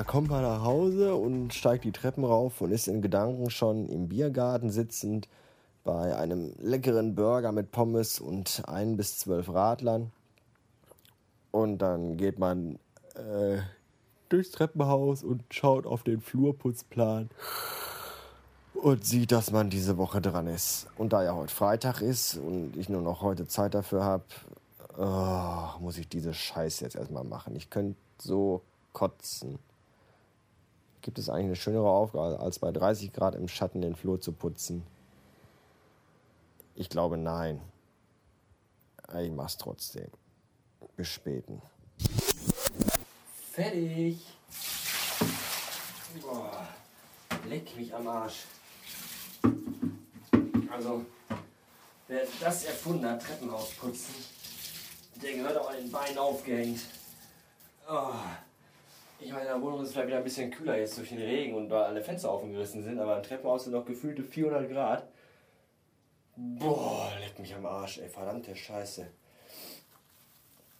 da kommt man nach Hause und steigt die Treppen rauf und ist in Gedanken schon im Biergarten sitzend bei einem leckeren Burger mit Pommes und ein bis zwölf Radlern. Und dann geht man äh, durchs Treppenhaus und schaut auf den Flurputzplan und sieht, dass man diese Woche dran ist. Und da ja heute Freitag ist und ich nur noch heute Zeit dafür habe, oh, muss ich diese Scheiße jetzt erstmal machen. Ich könnte so kotzen. Gibt es eigentlich eine schönere Aufgabe, als bei 30 Grad im Schatten den Flur zu putzen? Ich glaube nein. Ich mach's trotzdem. Bis späten. Fertig. Boah, leck mich am Arsch. Also, wer das erfunden hat, Treppenhaus putzen, der gehört auch an den Beinen aufgehängt. Oh. Ich meine, in der Wohnung ist es vielleicht wieder ein bisschen kühler jetzt durch den Regen und weil alle Fenster offen gerissen sind, aber im Treppenhaus sind noch gefühlte 400 Grad. Boah, leck mich am Arsch, ey, verdammte Scheiße.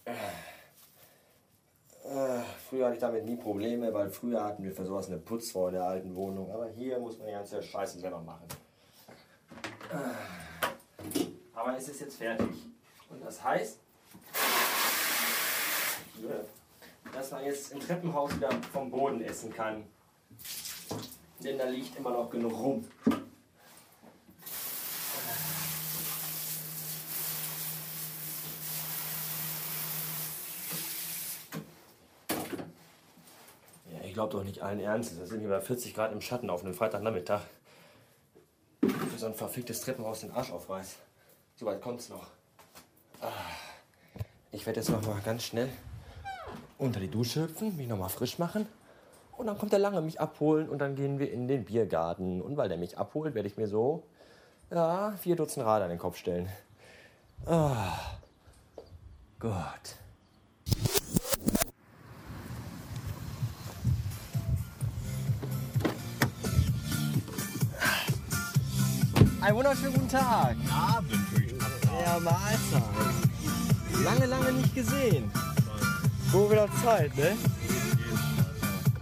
Äh. Äh, früher hatte ich damit nie Probleme, weil früher hatten wir für sowas eine Putzfrau in der alten Wohnung. Aber hier muss man die ganze Scheiße selber machen. Äh, aber es ist jetzt fertig. Und das heißt, dass man jetzt im Treppenhaus wieder vom Boden essen kann. Denn da liegt immer noch genug rum. Ja, ich glaube doch nicht allen Ernstes. Das sind hier bei 40 Grad im Schatten auf einem Freitagnachmittag. Für so ein verficktes Treppenhaus den Arsch aufreißt. So weit kommt's noch. Ah. Ich werde jetzt noch mal ganz schnell unter die Dusche hüpfen, mich noch mal frisch machen. Und dann kommt der Lange mich abholen und dann gehen wir in den Biergarten. Und weil der mich abholt, werde ich mir so, ja, vier Dutzend Rad an den Kopf stellen. Ah, Gott. Einen wunderschönen guten Tag. Abend, würde ich fast sagen. Ja, Mahlzeit. Lange, lange nicht gesehen. So wieder Zeit, ne?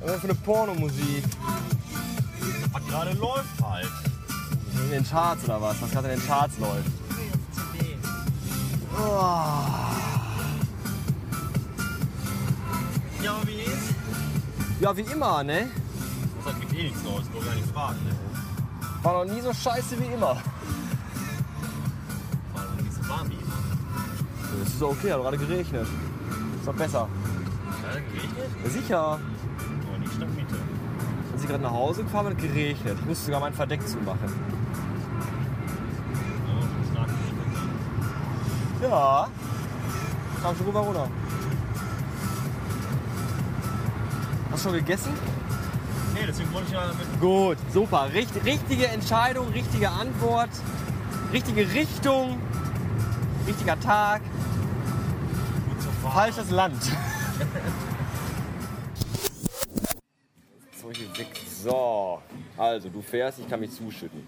Was für eine Pornomusik. Was gerade läuft halt. In den Charts oder was? Was gerade in den Charts läuft. Oh. Ja, aber wie ist? Ja, wie immer, ne? Das hat mich eh nichts Neues, nur gar nichts fragen. Ne? War noch nie so scheiße wie immer. War noch nicht so warm wie immer. Das ist okay, hat gerade geregnet. Doch besser. Es geregnet? Ja, sicher. Aber nicht Stadt Mitte. Als ich gerade nach Hause gefahren bin, geregnet. Ich musste sogar mein Verdeck zumachen. Ja, schon stark? Ja. Kam schon rüber runter. Hast du schon gegessen? Nee, deswegen wollte ich ja mit. Gut, super. Richt, richtige Entscheidung, richtige Antwort, richtige Richtung, richtiger Tag. Falsches Land. So, hier weg. So, also du fährst, ich kann mich zuschütten.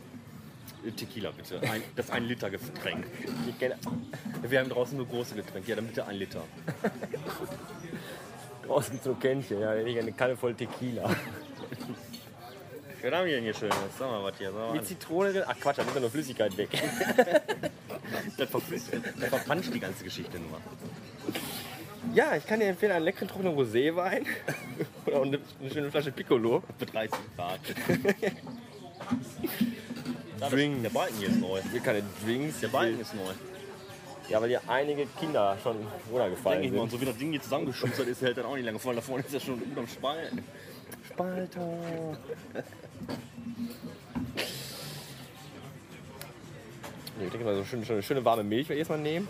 Tequila bitte. Ein, das 1 Liter Getränk. Wir haben draußen nur große Getränke. Ja, dann bitte 1 Liter. draußen so Kännchen, ja, ich eine Kanne voll Tequila. Was haben wir denn hier Schönes? Sag mal was hier. Sag mal Mit an. Zitrone drin. Ach Quatsch, da nimmt ja nur Flüssigkeit weg. Das, verflüssigt- das verpanscht die ganze Geschichte nur. Ja, ich kann dir empfehlen, einen leckeren trockenen Roséwein oder eine, eine schöne Flasche Piccolo. Für 30 Grad. Drinks. Der Balken hier ist neu. Hier keine Drinks. Der Balken ist neu. Ja, weil hier einige Kinder schon runtergefallen Denke ich mal. Und sind. so wie das Ding hier zusammengeschustert ist, hält dann auch nicht lange voll. Da vorne ist ja schon unterm Spalten. Spalter. Ich denke mal, so schön, schöne, schöne warme Milch werde ich erstmal nehmen.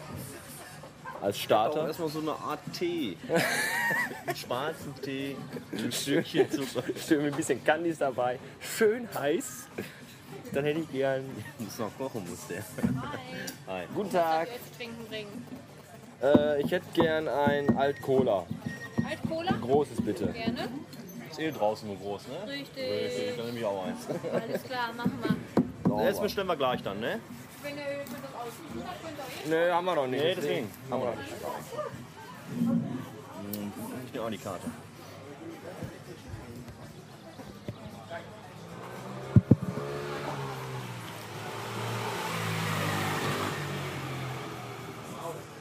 Als Starter. erstmal so eine Art Tee. Einen schwarzen Tee. Ein Stückchen Zucker. schön mit ein bisschen Candies dabei. Schön heiß. Dann hätte ich gern. Muss noch kochen, muss der. Hi. Guten Was Tag. Äh, ich hätte gern ein Alt Cola. Alt Cola? Großes bitte. Gerne. Ist eh draußen nur groß, ne? Richtig. Dann nehme ich auch eins. Alles klar, machen wir. Jetzt bestellen wir gleich dann, ne? Wenn ihr könnt das aussuchen, dann könnt ihr eh. Nee, haben wir noch nicht. Nee, deswegen. Haben wir noch nicht. Hm, ich nehme auch die Karte.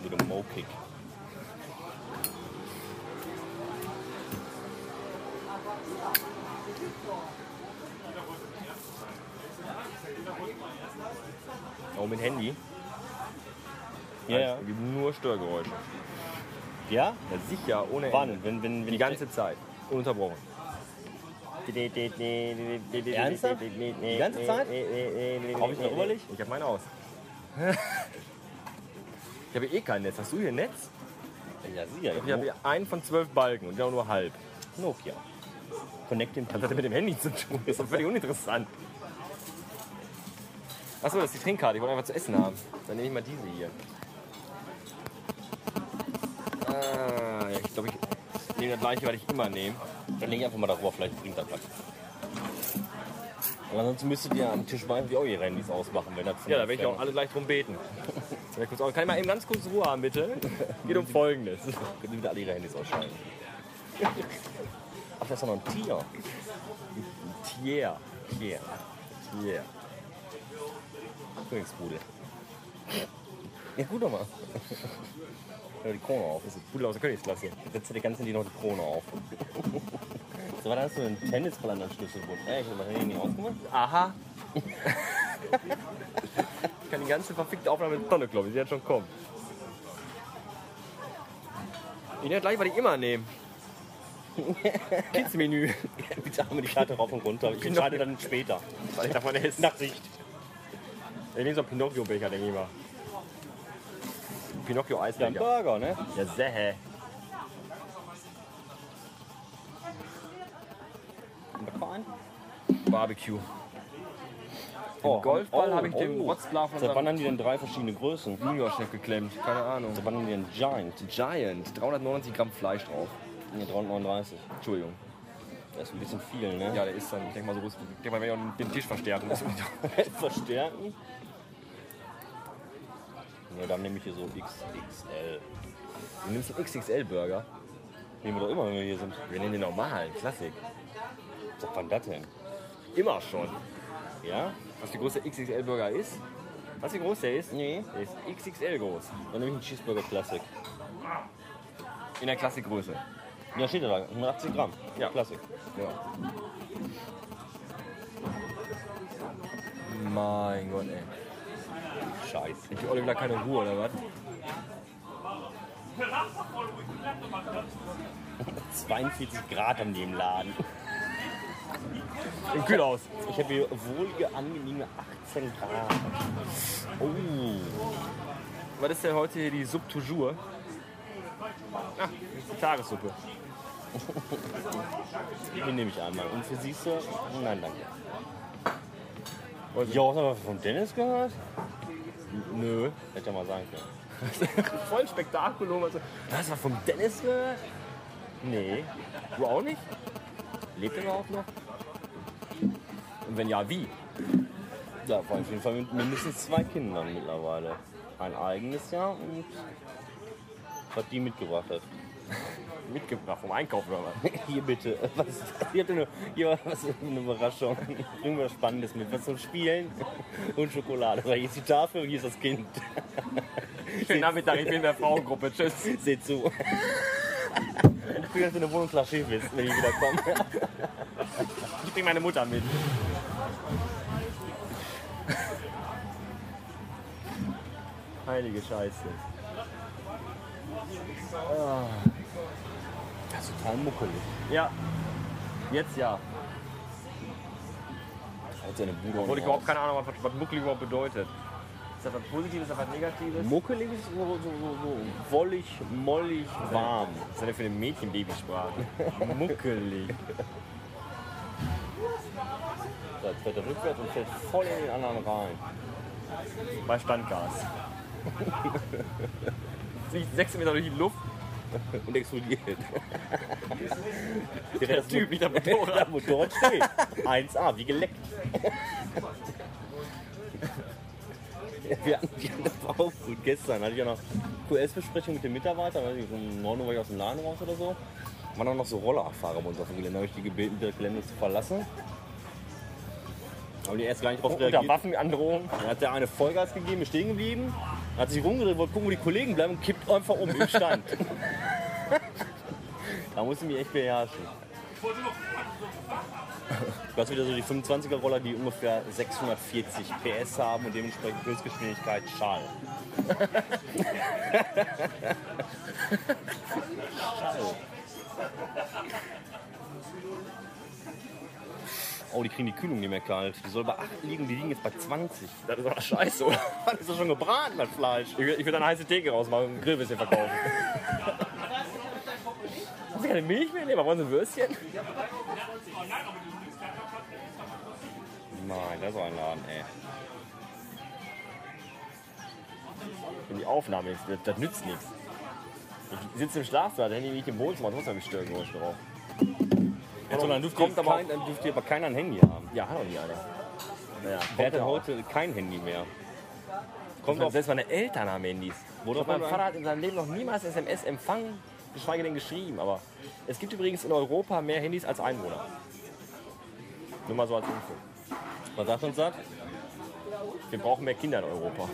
Little Mo Kick. Ja, ja. Es gibt nur Störgeräusche. Ja? Ja, sicher, ohne Wann? Ende. Wenn, wenn, wenn Die ganze Zeit. Ununterbrochen. Ernsthaft? Die ganze Zeit? Hab ich noch Überlicht? Ich hab meinen aus. ich habe eh kein Netz. Hast du hier ein Netz? Ja, sicher. Ich habe hier einen von zwölf Balken und auch nur halb. Nokia. Connecting Was hat das mit dem Handy zu tun? Das ist doch völlig uninteressant. Achso, das ist die Trinkkarte. Ich wollte einfach zu essen haben. Dann nehme ich mal diese hier. Ah, ich glaube, ich nehme das gleiche, was ich immer nehme. Dann leg ich einfach mal darüber, vielleicht bringt das was. Und ansonsten müsstet ihr am Tisch mal auch ihre Handys ausmachen, wenn das Ja, da werde ich auch alle gleich drum beten. Kann ich mal eben ganz kurz Ruhe haben, bitte? Geht um Folgendes. Können Sie wieder alle ihre Handys ausschalten. Ach, das ist doch noch ein Tier. Tier. Tier. Tier. Königsbude. Ja, gut doch mal. Ja, die Krone auf. Das ist Pudel aus der Königsklasse. Setzt dir ganz in die noch die Krone auf. So, dann hast du einen Tennisball an deinem Schlüsselbund. Ey, ich hab mein Handy nicht ausgemacht. Aha. ich kann die ganze verfickte Aufnahme in die Tonne kloppen. Sie wird schon kommen. Ich nehme gleich, was ich immer nehme. Kids-Menü. Bitte haben wir die Karte rauf und runter. Ich entscheide dann später. Was ich davon esse. Nach Sicht. Ich nehme so einen Pinocchio-Becher, denke ich mal. Ja, ein. Burger, ne? Ja, sehr. Und der Verein? Barbecue. Im Golfball habe ich den Rotzblar von Seit wann haben die denn drei verschiedene Größen? Junior-Chef geklemmt. Keine Ahnung. Seit wann haben die denn Giant? Giant. 390 Gramm Fleisch drauf. Ne, 339. Entschuldigung. Das ist ein bisschen viel, ne? Ja, der ist dann, ich denke mal, so groß. Ich denke mal, wenn ich auch den Tisch verstärken muss. Verstärken. Ja, dann nehme ich hier so XXL. Du nimmst einen XXL-Burger. Nehmen wir doch immer, wenn wir hier sind. Wir nehmen den normalen, Klassik. Sag wann das denn? Immer schon. Ja? Was der größte XXL-Burger ist? Du, wie groß der ist? Nee. Der ist XXL groß. Dann nehme ich einen Cheeseburger Classic. In der Klassikgröße. Ja, steht da, 180 Gramm. Ja. Classic. Ja. Mein Gott, ey. Scheiße. Ich habe wieder keine Ruhe, oder was? 42 Grad haben die im Laden. Im Kühlhaus. Ich habe hier wohlige, angenehme 18 Grad. Oh. Was ist denn heute hier die Sub toujours? Ah, die Tagessuppe. Die nehme ich einmal. Und für siehst du? Nein, danke. Ja, hast du was von Dennis gehört? Nö. Hätte ja mal sagen können. Voll Spektakulum. Also, was vom Dennis gehört? Nee. Du auch nicht? Lebt er überhaupt noch? Und wenn ja, wie? Ja, auf jeden Fall mit mindestens zwei Kindern mittlerweile. Ein eigenes Jahr und was die mitgebracht hat. Mitgebracht vom Einkauf oder was? Hier bitte. Was ist das? Hier, hat eine, hier was eine Überraschung. Bring mir was Spannendes mit. Was zum Spielen und Schokolade. Hier ist die Tafel und hier ist das Kind. Schönen Nachmittag, ich bin in der Frauengruppe. Tschüss. Seht zu. Ich bin jetzt in der Wohnung klar schief ist, wenn ich wieder komme. Ich bring meine Mutter mit. Heilige Scheiße. Das ist total muckelig. Ja. Jetzt ja. Haut seine Bude Obwohl ich überhaupt keine Ahnung habe, was, was muckelig überhaupt bedeutet. Ist das was Positives, ist das was Negatives? Muckelig ist so, so, so, so wollig, mollig, warm. Was ist denn für eine Mädchenbabysprache? Muckelig. So, jetzt fährt er rückwärts und fährt voll in den anderen rein. Bei Standgas. Fliegt sechs Meter durch die Luft. Und explodiert. Der Typ, nicht der Der Motorrad. Motorrad steht. 1A, wie geleckt. Wir hatten, wir hatten das auch gut. Gestern hatte ich ja noch QS-Besprechung mit den Mitarbeitern. Weiß ich, um 9 Uhr war ich aus dem Laden raus oder so. Waren auch noch so Rollerfahrer bei uns auf dem Gelände. Da habe ich die gebeten, das Gelände zu verlassen. Aber die erst gar nicht drauf Unter reagiert. Waffenandrohung. Dann hat der eine Vollgas gegeben, ist stehen geblieben. Hat sich rumgedreht, wollte gucken, wo die Kollegen bleiben und kippt einfach um im Stand. da musste ich mich echt beherrschen. Du hast wieder so die 25er Roller, die ungefähr 640 PS haben und dementsprechend Höchstgeschwindigkeit Schall. Schall. Oh, die kriegen die Kühlung nicht mehr kalt. Die soll bei 8 liegen, die liegen jetzt bei 20. Das ist doch scheiße, oder? Das ist doch schon gebraten, das Fleisch. Ich will, ich will eine heiße Theke rausmachen und ein Grillwürstchen verkaufen. Hast du keine Milch mehr? Nee, aber wollen Sie ein Würstchen? Nein, das ist ein Laden, ey. Wenn die Aufnahme ist, das, das nützt nichts. Ich sitze im Schlafsaal, der Handy liegt im Wohnzimmer, trotzdem habe ich Störgeräusche drauf. Jetzt, dann dürft, kommt ihr aber kein, dann dürft ihr aber keiner ein Handy haben. Ja, hat doch nie einer. Naja, Wer hat ja denn auch. heute kein Handy mehr? Kommt auch, selbst meine Eltern haben Handys. Doch mein Vater hat in seinem Leben noch niemals SMS empfangen, geschweige denn geschrieben. Aber es gibt übrigens in Europa mehr Handys als Einwohner. Nur mal so als Info. Was sagt uns das? Wir brauchen mehr Kinder in Europa.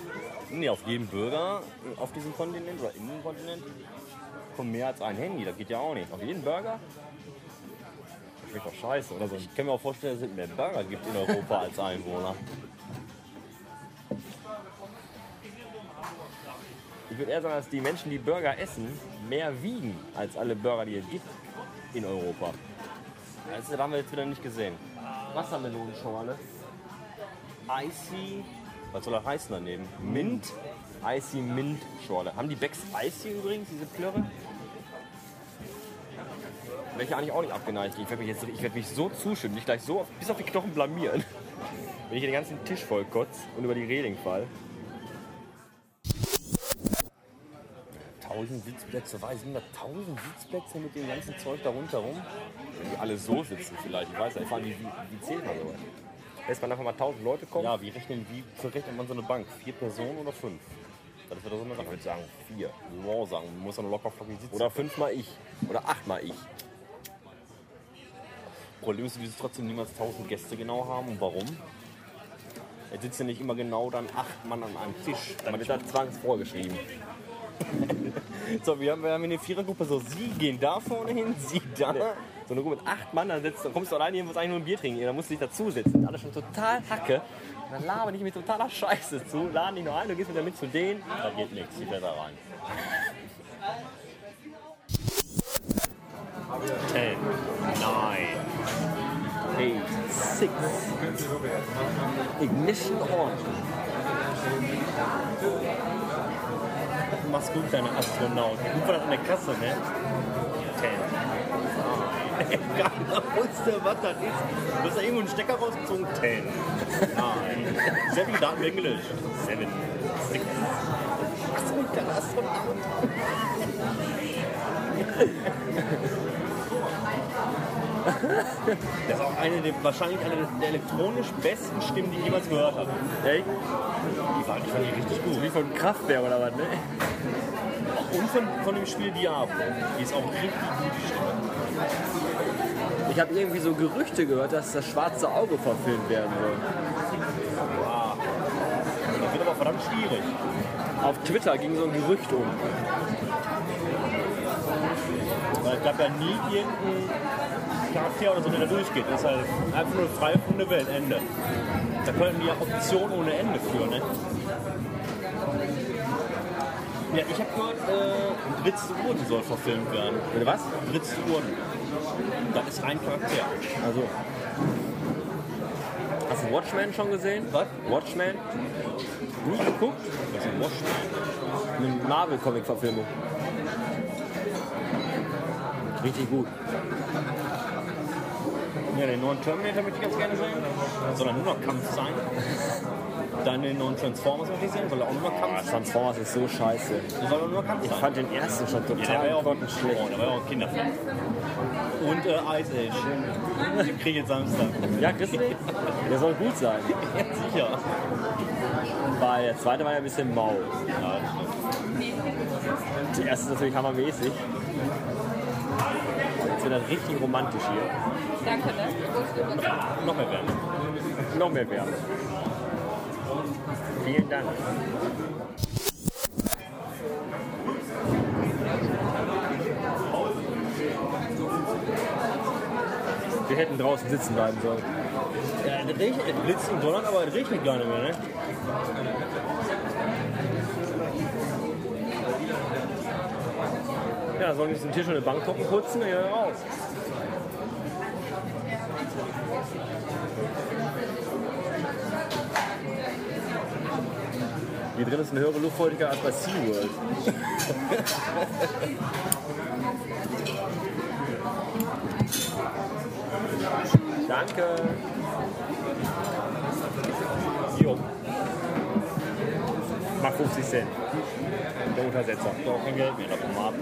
Nee, auf jedem Bürger auf diesem Kontinent oder in dem Kontinent kommt mehr als ein Handy. Das geht ja auch nicht. Auf jeden Burger? Schmeckt doch scheiße, oder so. Ich kann mir auch vorstellen, dass es mehr Burger gibt in Europa als Einwohner. Ich würde eher sagen, dass die Menschen, die Burger essen, mehr wiegen als alle Burger, die es gibt in Europa. Das haben wir jetzt wieder nicht gesehen. Wassermelonenschorle. Icy. Was soll das heißen daneben? Mint. Icy Mint Schorle. Haben die Becks Icy übrigens, diese Plörre? Welche eigentlich auch nicht abgeneigt. Ich werde mich, jetzt- ich werd mich so zustimmen, mich gleich so auf, bis auf die Knochen blamieren. Wenn ich den ganzen Tisch voll kotz und über die Reling fall. 1000 Sitzplätze, weiß ich nicht, 1000 Sitzplätze mit dem ganzen Zeug da rundherum. Wenn die alle so sitzen vielleicht. Ich weiß nicht, wie, wie, wie zählt man sowas? Lässt man einfach mal 1000 Leute kommen? Ja, wie rechnen, wie verrechnet man so eine Bank? Vier Personen oder fünf? Das wird doch so eine Ich Sache. würde sagen vier. Wow, sagen, man muss dann locker flockig sitzen. Oder fünfmal ich. Oder achtmal ich. Problem ist, dass wir trotzdem niemals 1000 Gäste genau haben. Und warum? Jetzt sitzen nicht immer genau dann acht Mann an einem Tisch. Dann wird das zwangsvorgeschrieben. So, wir haben, wir haben eine Vierergruppe, so Sie gehen da vorne hin, Sie da. So eine Gruppe mit acht Mann, dann, sitzt, dann kommst du alleine hin, musst eigentlich nur ein Bier trinken. Dann musst du dich dazusetzen. Alle schon total Hacke. Dann labern dich mit totaler Scheiße zu. Laden dich nur ein, du gehst mit damit zu denen. Da geht nichts, die fährt da rein. Ten, nine, eight, six. Ignition on. Du machst gut, deine Astronaut. Gut war das an der Kasse, ne? Ten. Keiner wusste, was das ist. Du hast da irgendwo einen Stecker rausgezogen. Ten. Nein. Viele Daten werden gelöscht. Seven. Six. Was ist mit der Astronaut? Das ist auch eine der, wahrscheinlich eine der elektronisch besten Stimmen, die ich jemals gehört habe. Ey, Die war, die fand ich richtig gut. wie von Kraftwerk oder was, ne? Und von, von dem Spiel Diablo. Die ist auch richtig gut, die Stimme. Ich habe irgendwie so Gerüchte gehört, dass das schwarze Auge verfilmt werden soll. Das wird aber verdammt schwierig. Auf Twitter ging so ein Gerücht um. Weil es gab ja nie irgendeinen Charakter oder so, der da durchgeht. Das ist halt einfach nur frei erfundene Welt, Ende. Da könnten die ja Optionen ohne Ende führen, ne? Ja, ich habe gehört, äh, Drittste Urden soll verfilmt werden. Bitte was? Drittste Urden. Das ist ein Charakter. Also. Hast du Watchmen schon gesehen? Was? Watchmen? Nie geguckt? Das ist ein Watchmen. Eine Marvel-Comic-Verfilmung. Richtig gut. Ja, den neuen Terminator möchte ich ganz gerne sehen. Soll er nur noch Kampf sein? Dann den neuen Transformers möchte ich sehen. Soll er auch nur noch Kampf sein? Transformers ist so scheiße. Soll er nur noch Kampf Ich sein? fand den ersten schon Ja, der war total ja auch, grottenschlecht. oh, der war ja auch Kinderfilm. Und äh, Ice Age. Den krieg ich jetzt Samstag. Ja, kriegst du den? Der soll gut sein. Ja, sicher. Weil der zweite war ja ein bisschen mau. Ja, das stimmt. Der erste ist natürlich hammermäßig sind dann richtig romantisch hier. Danke, ne? Noch mehr Wärme. Noch mehr Wärme. Vielen Dank. Wir hätten draußen sitzen bleiben sollen. Äh, ja, es blitzt und donnert, aber es regnet gar nicht mehr, ne? Sollen wir diesen Tisch und eine Bank putzen, wir raus. Hier drin ist eine höhere Luftfeuchtigkeit als bei SeaWorld. Danke. Jo. Mach 50 Cent. Der Untersetzer. Habe auch kein Geld mehr davon haben.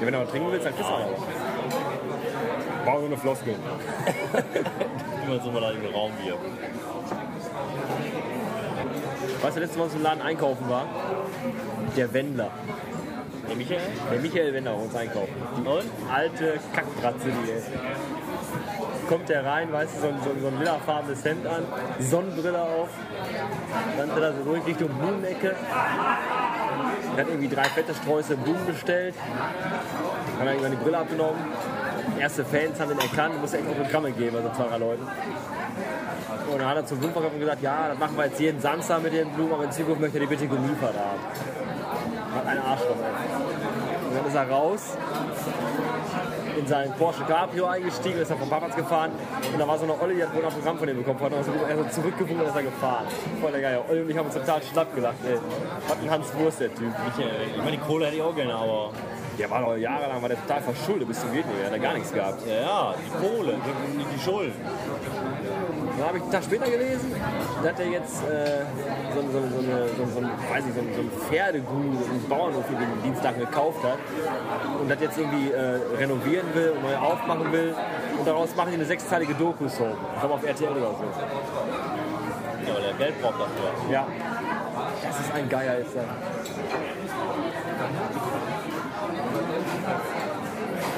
Ja, wenn du was trinken willst, dann kriegst du auch. Brauch nur eine Floskel. Immer so mal da im Raum hier. Weißt du, letztes Mal, wir im Laden einkaufen war? Der Wendler. Der Michael? Der Michael Wendler uns einkaufen. Die Und? alte Kackbratze, die ey. Kommt der rein, weißt du, so ein, so so ein lilafarbenes Hemd an, Sonnenbrille auf, dann hat er so ruhig Richtung Blumenecke. Er hat irgendwie drei fette Sträuße Blumen bestellt, dann hat er irgendwann die Brille abgenommen. Erste Fans haben ihn erkannt, musste echt Autogramme geben, also zwei, drei Leuten. Und dann hat er zum Blumenverkäufer gesagt, ja, das machen wir jetzt jeden Samstag mit den Blumen, aber in Zukunft möchte er die bitte geliefert haben. Hat ein Arschloch. ey. Und dann ist er raus, in seinen Porsche Cabrio eingestiegen, ist er vom Parkplatz gefahren und da war so eine Olle, die hat wohl ein Autogramm von ihm bekommen, er so, er so zurückgewunken und ist er gefahren. Voll der Geier. Olli und ich haben uns total schlapp gelacht, ey. Was ein Hans Wurst, der Typ. Michael, ich meine, die Kohle hätte ich auch gerne, aber. Der war doch jahrelang war der total verschuldet bis zum geht nicht mehr, hat er gar nichts gehabt. Ja, ja, die Kohle, nicht die Schulden. Dann habe ich einen Tag später gelesen, da hat er jetzt äh, so, so, so, eine, so, so, ein, weiß nicht, so, ein- so ein Pferdeguru, so einen Bauernhof, den er den Dienstag gekauft hat und das jetzt irgendwie äh, renovieren will und neu aufmachen will. Und daraus machen die eine sechsteilige Doku-Soap. Ich glaube auf RTL oder so. Ja, weil er Geld braucht dafür. Ja. Das ist ein Geier, ist er.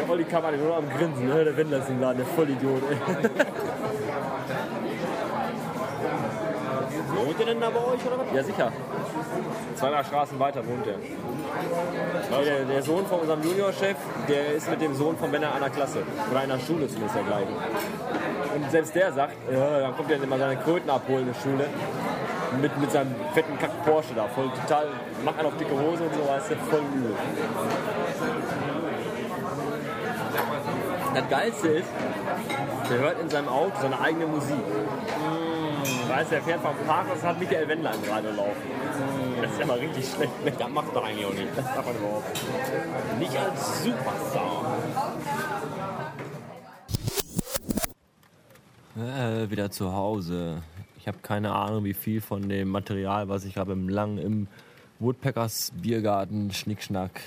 Der Olli kam an, nur am Grinsen, ne? der Wendler ist im Laden, der Vollidiot. Ey. Wohnt ihr denn da bei euch oder was? Ja, sicher. Zwei, drei Straßen weiter wohnt er. Der, der Sohn von unserem Juniorchef, der ist mit dem Sohn von Benner einer Klasse. Oder einer Schule zumindest der gleichen. Und selbst der sagt, ja, dann kommt er immer seine Kröten abholen in der Schule. Mit, mit seinem fetten Kack Porsche da. Voll total, macht einen auf dicke Hose und so, weißt du, voll übel. Das Geilste ist, der hört in seinem Auto seine eigene Musik. Weißt du, er fährt vom Parkhaus und hat Michael Wendler im Radio laufen. Das ist ja mal richtig schlecht. Ne? Das macht doch eigentlich auch nicht. Das darf man überhaupt nicht. Nicht als Superstar. Äh, wieder zu Hause. Ich habe keine Ahnung, wie viel von dem Material, was ich gerade im lang im Woodpeckers Biergarten, Schnickschnack,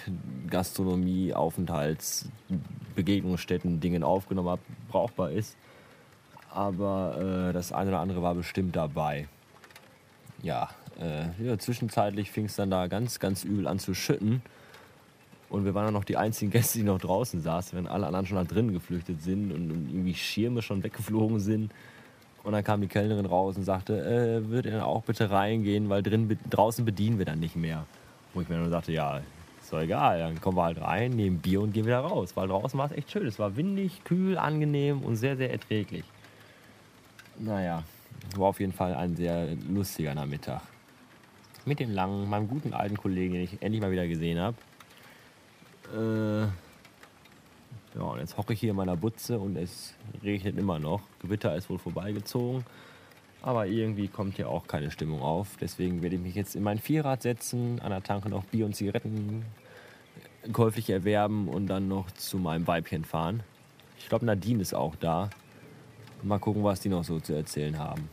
Gastronomie, Aufenthalts, Begegnungsstätten, Dingen aufgenommen habe, brauchbar ist. Aber äh, das eine oder andere war bestimmt dabei. Ja, äh, ja zwischenzeitlich fing es dann da ganz, ganz übel an zu schütten. Und wir waren dann noch die einzigen Gäste, die noch draußen saßen, während alle anderen schon da drinnen geflüchtet sind und, irgendwie Schirme schon weggeflogen sind. Und dann kam die Kellnerin raus und sagte, äh, würdet ihr dann auch bitte reingehen, weil drin, draußen bedienen wir dann nicht mehr. Wo ich mir nur sagte, ja, ist doch egal, dann kommen wir halt rein, nehmen Bier und gehen wieder raus. Weil draußen war es echt schön. Es war windig, kühl, angenehm und sehr, sehr erträglich. Naja, war auf jeden Fall ein sehr lustiger Nachmittag. Mit dem langen, meinem guten alten Kollegen, den ich endlich mal wieder gesehen habe. Äh, ja, und jetzt hocke ich hier in meiner Butze und es regnet immer noch. Gewitter ist wohl vorbeigezogen. Aber irgendwie kommt hier auch keine Stimmung auf. Deswegen werde ich mich jetzt in mein Vierrad setzen, an der Tanke noch Bier und Zigaretten käuflich erwerben und dann noch zu meinem Weibchen fahren. Ich glaube, Nadine ist auch da. Mal gucken, was die noch so zu erzählen haben.